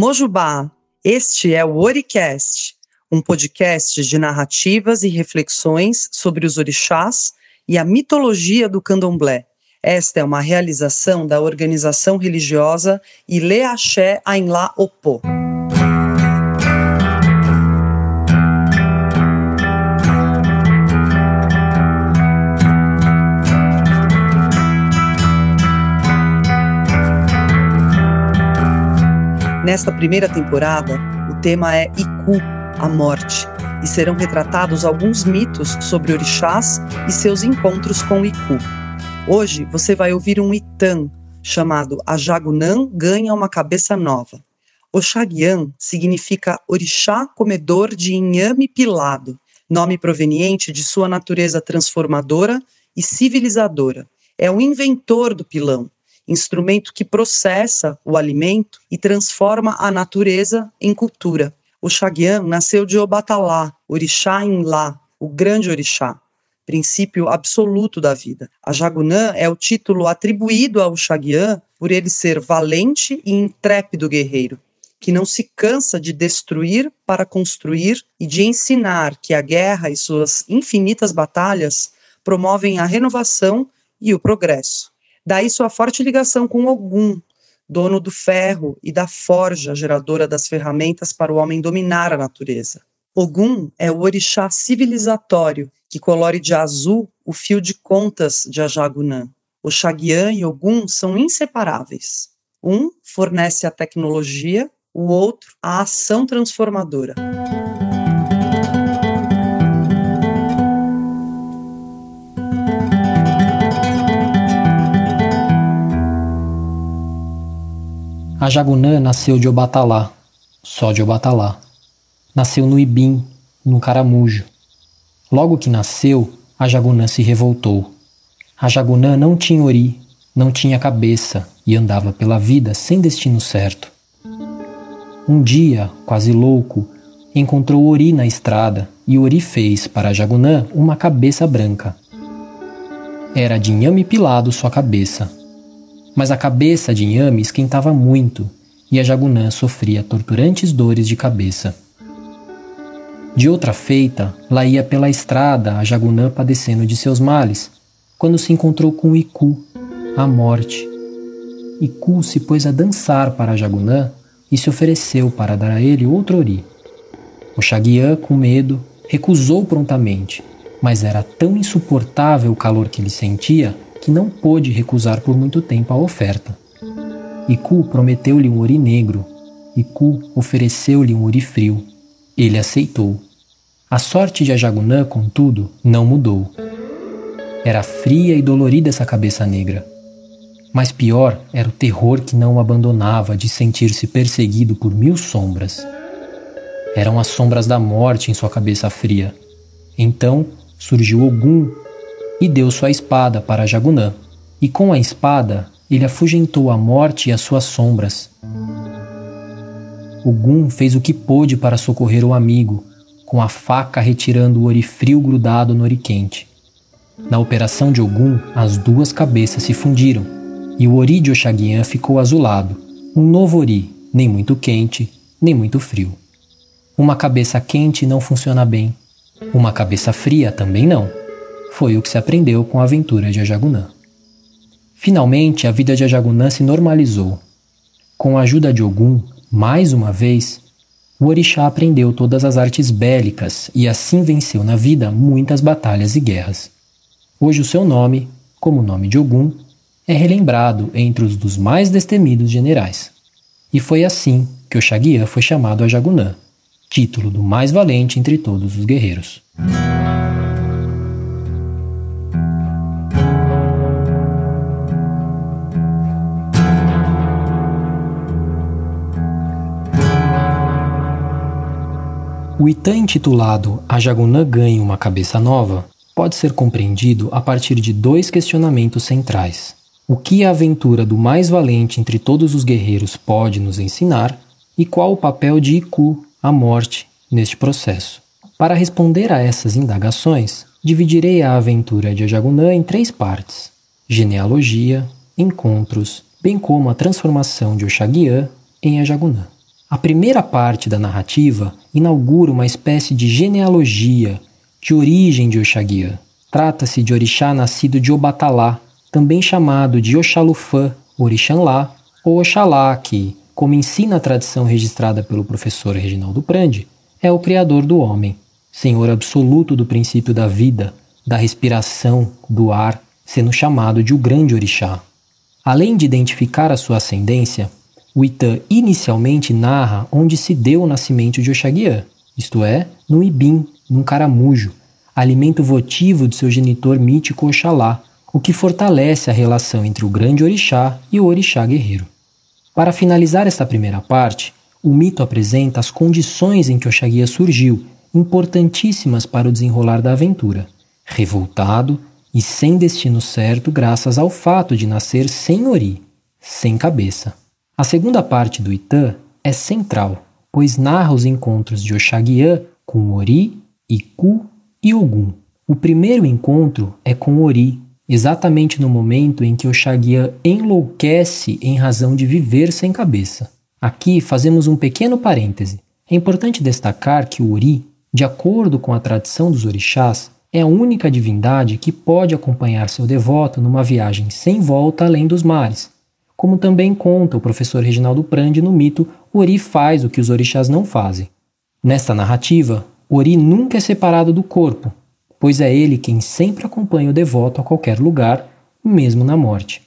Mojubá, este é o Oricast, um podcast de narrativas e reflexões sobre os orixás e a mitologia do candomblé. Esta é uma realização da organização religiosa Ile Axé Ainlá Opô. Nesta primeira temporada, o tema é Iku, a morte, e serão retratados alguns mitos sobre orixás e seus encontros com Iku. Hoje você vai ouvir um Itan chamado Ajagunã ganha uma cabeça nova. Oxaguian significa orixá comedor de inhame pilado, nome proveniente de sua natureza transformadora e civilizadora. É o inventor do pilão, instrumento que processa o alimento e transforma a natureza em cultura. O Xaguian nasceu de Obatalá, orixá em Lá, o grande orixá, princípio absoluto da vida. A Jagunã é o título atribuído ao Xaguian por ele ser valente e intrépido guerreiro, que não se cansa de destruir para construir e de ensinar que a guerra e suas infinitas batalhas promovem a renovação e o progresso. Daí sua forte ligação com Ogum, dono do ferro e da forja geradora das ferramentas para o homem dominar a natureza. Ogum é o orixá civilizatório que colore de azul o fio de contas de Ajagunã. Oxaguian e Ogum são inseparáveis. Um fornece a tecnologia, o outro a ação transformadora. A Jagunã nasceu de Obatalá, só de Obatalá. Nasceu no Ibim, no Caramujo. Logo que nasceu, a Jagunã se revoltou. A Jagunã não tinha ori, não tinha cabeça e andava pela vida sem destino certo. Um dia, quase louco, encontrou Ori na estrada e Ori fez para a Jagunã uma cabeça branca. Era de inhame pilado sua cabeça, mas a cabeça de Inhame esquentava muito e a Jagunã sofria torturantes dores de cabeça. De outra feita, lá ia pela estrada a Jagunã padecendo de seus males, quando se encontrou com Iku, a morte. Iku se pôs a dançar para a Jagunã e se ofereceu para dar a ele outro ori. O Xaguiã, com medo, recusou prontamente, mas era tão insuportável o calor que ele sentia que não pôde recusar por muito tempo a oferta. Iku prometeu-lhe um ori negro. Iku ofereceu-lhe um ori frio. Ele aceitou. A sorte de Ajagunã, contudo, não mudou. Era fria e dolorida essa cabeça negra. Mas pior era o terror que não o abandonava de sentir-se perseguido por mil sombras. Eram as sombras da morte em sua cabeça fria. Então surgiu Ogum e deu sua espada para Jagunã. E com a espada ele afugentou a morte e as suas sombras. Ogum fez o que pôde para socorrer o amigo, com a faca retirando o orifrio grudado no oriquente. Na operação de Ogum, as duas cabeças se fundiram, e o ori de Oxaguian ficou azulado, um novo ori, nem muito quente, nem muito frio. Uma cabeça quente não funciona bem, uma cabeça fria também não. Foi o que se aprendeu com a aventura de Ajagunã. Finalmente, a vida de Ajagunã se normalizou. Com a ajuda de Ogum, mais uma vez, o orixá aprendeu todas as artes bélicas e assim venceu na vida muitas batalhas e guerras. Hoje o seu nome, como o nome de Ogum, é relembrado entre os dos mais destemidos generais. E foi assim que o Xaguiã foi chamado Ajagunã, título do mais valente entre todos os guerreiros. O Itã intitulado A Jagunã ganha uma cabeça nova pode ser compreendido a partir de dois questionamentos centrais. O que a aventura do mais valente entre todos os guerreiros pode nos ensinar e qual o papel de Iku, a morte, neste processo? Para responder a essas indagações, dividirei a aventura de Ajagunã em três partes: genealogia, encontros, bem como a transformação de Oxaguiã em Ajagunã. A primeira parte da narrativa inaugura uma espécie de genealogia, de origem de Oxaguiã. Trata-se de orixá nascido de Obatalá, também chamado de Oxalufã, Orixanlá ou Oxalá, que, como ensina a tradição registrada pelo professor Reginaldo Prandi, é o Criador do homem, Senhor absoluto do princípio da vida, da respiração, do ar, sendo chamado de o grande orixá. Além de identificar a sua ascendência, o Itã inicialmente narra onde se deu o nascimento de Oxaguiã, isto é, no Ibim, num caramujo, alimento votivo de seu genitor mítico Oxalá, o que fortalece a relação entre o grande orixá e o orixá guerreiro. Para finalizar esta primeira parte, o mito apresenta as condições em que Oxaguiã surgiu, importantíssimas para o desenrolar da aventura. Revoltado e sem destino certo, graças ao fato de nascer sem ori, sem cabeça. A segunda parte do Itã é central, pois narra os encontros de Oxaguiã com Ori, Iku e Ogum. O primeiro encontro é com Ori, exatamente no momento em que Oxaguiã enlouquece em razão de viver sem cabeça. Aqui fazemos um pequeno parêntese. É importante destacar que o Ori, de acordo com a tradição dos orixás, é a única divindade que pode acompanhar seu devoto numa viagem sem volta além dos mares. Como também conta o professor Reginaldo Prandi no mito Ori faz o que os orixás não fazem. Nesta narrativa, Ori nunca é separado do corpo, pois é ele quem sempre acompanha o devoto a qualquer lugar, mesmo na morte.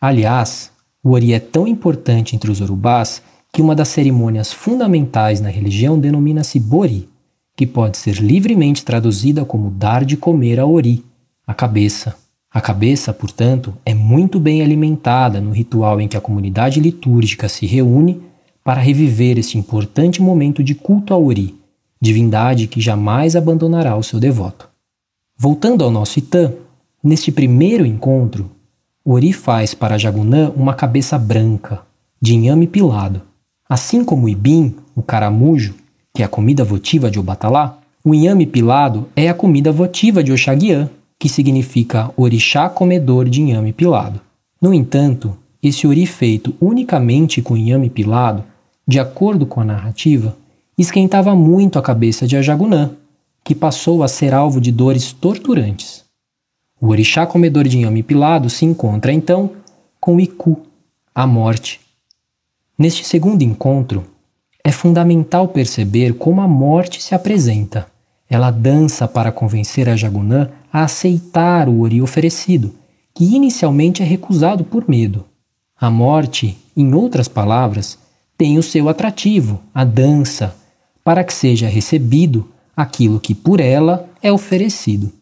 Aliás, o Ori é tão importante entre os urubás que uma das cerimônias fundamentais na religião denomina-se Bori, que pode ser livremente traduzida como dar de comer a Ori, a cabeça. A cabeça, portanto, é muito bem alimentada no ritual em que a comunidade litúrgica se reúne para reviver este importante momento de culto a Ori, divindade que jamais abandonará o seu devoto. Voltando ao nosso Itã, neste primeiro encontro, Ori faz para Jagunã uma cabeça branca, de inhame pilado. Assim como o ibim, o caramujo, que é a comida votiva de Obatalá, o inhame pilado é a comida votiva de Oxaguiã, que significa orixá comedor de inhame pilado. No entanto, esse ori feito unicamente com inhame pilado, de acordo com a narrativa, esquentava muito a cabeça de Ajagunã, que passou a ser alvo de dores torturantes. O orixá comedor de inhame pilado se encontra então com Iku, a morte. Neste segundo encontro, é fundamental perceber como a morte se apresenta. Ela dança para convencer a Jagunã a aceitar o ori oferecido, que inicialmente é recusado por medo. A morte, em outras palavras, tem o seu atrativo, a dança, para que seja recebido aquilo que por ela é oferecido.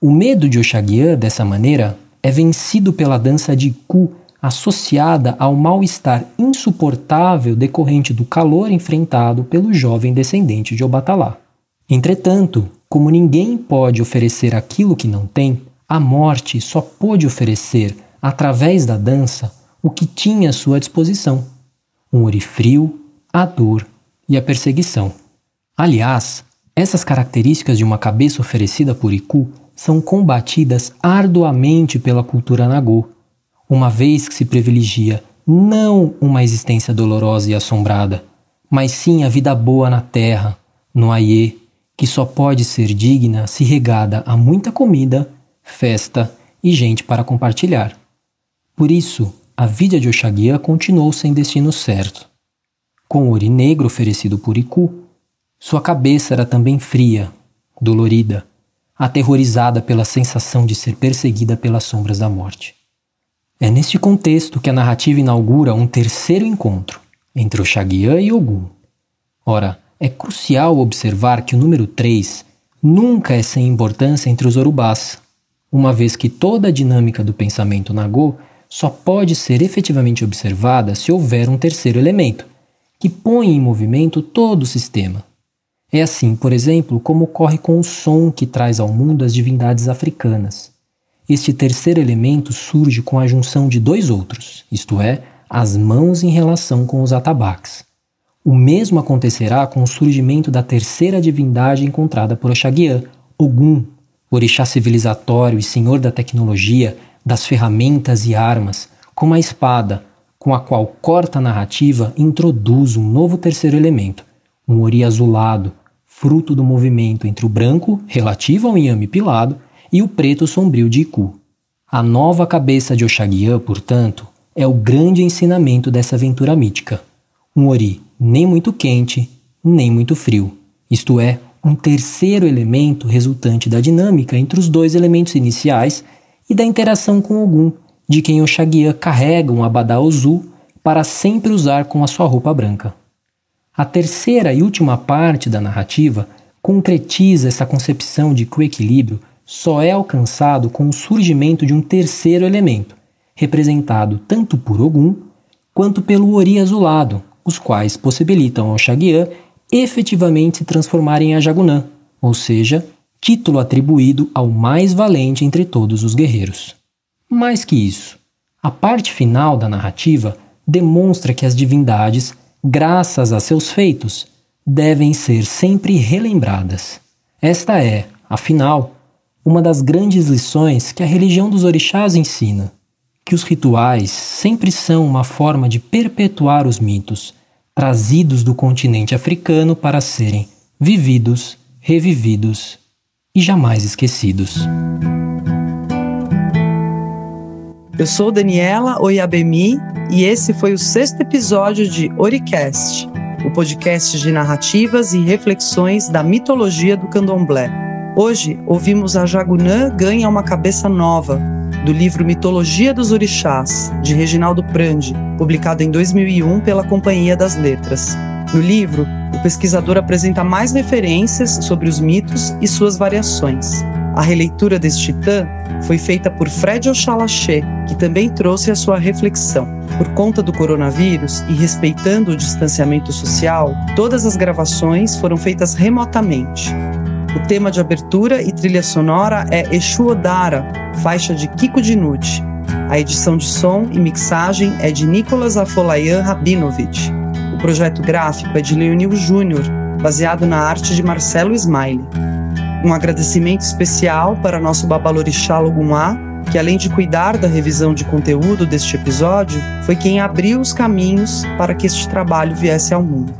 O medo de Oxaguiã, dessa maneira, é vencido pela dança de Ku, associada ao mal-estar insuportável decorrente do calor enfrentado pelo jovem descendente de Obatalá. Entretanto, como ninguém pode oferecer aquilo que não tem, a morte só pôde oferecer, através da dança, o que tinha à sua disposição: um orifrio, a dor e a perseguição. Aliás, essas características de uma cabeça oferecida por Iku são combatidas arduamente pela cultura Nagô, uma vez que se privilegia não uma existência dolorosa e assombrada, mas sim a vida boa na terra, no Aie, que só pode ser digna se regada a muita comida, festa e gente para compartilhar. Por isso, a vida de Oxaguiã continuou sem destino certo. Com o ori negro oferecido por Iku, sua cabeça era também fria, dolorida, aterrorizada pela sensação de ser perseguida pelas sombras da morte. É neste contexto que a narrativa inaugura um terceiro encontro entre Oxaguiã e Ogum. Ora, é crucial observar que o número 3 nunca é sem importância entre os orubás, uma vez que toda a dinâmica do pensamento Nagô só pode ser efetivamente observada se houver um terceiro elemento, que põe em movimento todo o sistema. É assim, por exemplo, como ocorre com o som que traz ao mundo as divindades africanas. Este terceiro elemento surge com a junção de dois outros, isto é, as mãos em relação com os atabaques. O mesmo acontecerá com o surgimento da terceira divindade encontrada por Oxaguiã, Ogum, orixá civilizatório e senhor da tecnologia, das ferramentas e armas, como a espada, com a qual corta a narrativa introduz um novo terceiro elemento, um ori azulado, fruto do movimento entre o branco, relativo ao inhame pilado, e o preto sombrio de Iku. A nova cabeça de Oxaguian, portanto, é o grande ensinamento dessa aventura mítica. Um ori nem muito quente, nem muito frio, isto é, um terceiro elemento resultante da dinâmica entre os dois elementos iniciais e da interação com Ogum, de quem Oxaguian carrega um abadá ozu para sempre usar com a sua roupa branca. A terceira e última parte da narrativa concretiza essa concepção de que o equilíbrio só é alcançado com o surgimento de um terceiro elemento, representado tanto por Ogum quanto pelo Ori azulado, os quais possibilitam ao Shagyan efetivamente se transformar em Ajagunã, ou seja, título atribuído ao mais valente entre todos os guerreiros. Mais que isso, a parte final da narrativa demonstra que as divindades, graças a seus feitos, devem ser sempre relembradas. Esta é, afinal, uma das grandes lições que a religião dos orixás ensina, que os rituais sempre são uma forma de perpetuar os mitos, trazidos do continente africano para serem vividos, revividos e jamais esquecidos. Eu sou Daniela Oiabemi e esse foi o sexto episódio de Oricast, o podcast de narrativas e reflexões da mitologia do candomblé. Hoje, ouvimos a Jagunã ganha uma cabeça nova, do livro Mitologia dos Orixás, de Reginaldo Prandi, publicado em 2001 pela Companhia das Letras. No livro, o pesquisador apresenta mais referências sobre os mitos e suas variações. A releitura deste titã foi feita por Fred Oxalaché, que também trouxe a sua reflexão. Por conta do coronavírus e respeitando o distanciamento social, todas as gravações foram feitas remotamente. O tema de abertura e trilha sonora é Exu Odara, faixa de Kiko Dinucci. A edição de som e mixagem é de Nicolas Afolayan Rabinovich. O projeto gráfico é de Leonil Júnior, baseado na arte de Marcelo Smiley. Um agradecimento especial para nosso babalorixá Logumá, que além de cuidar da revisão de conteúdo deste episódio, foi quem abriu os caminhos para que este trabalho viesse ao mundo.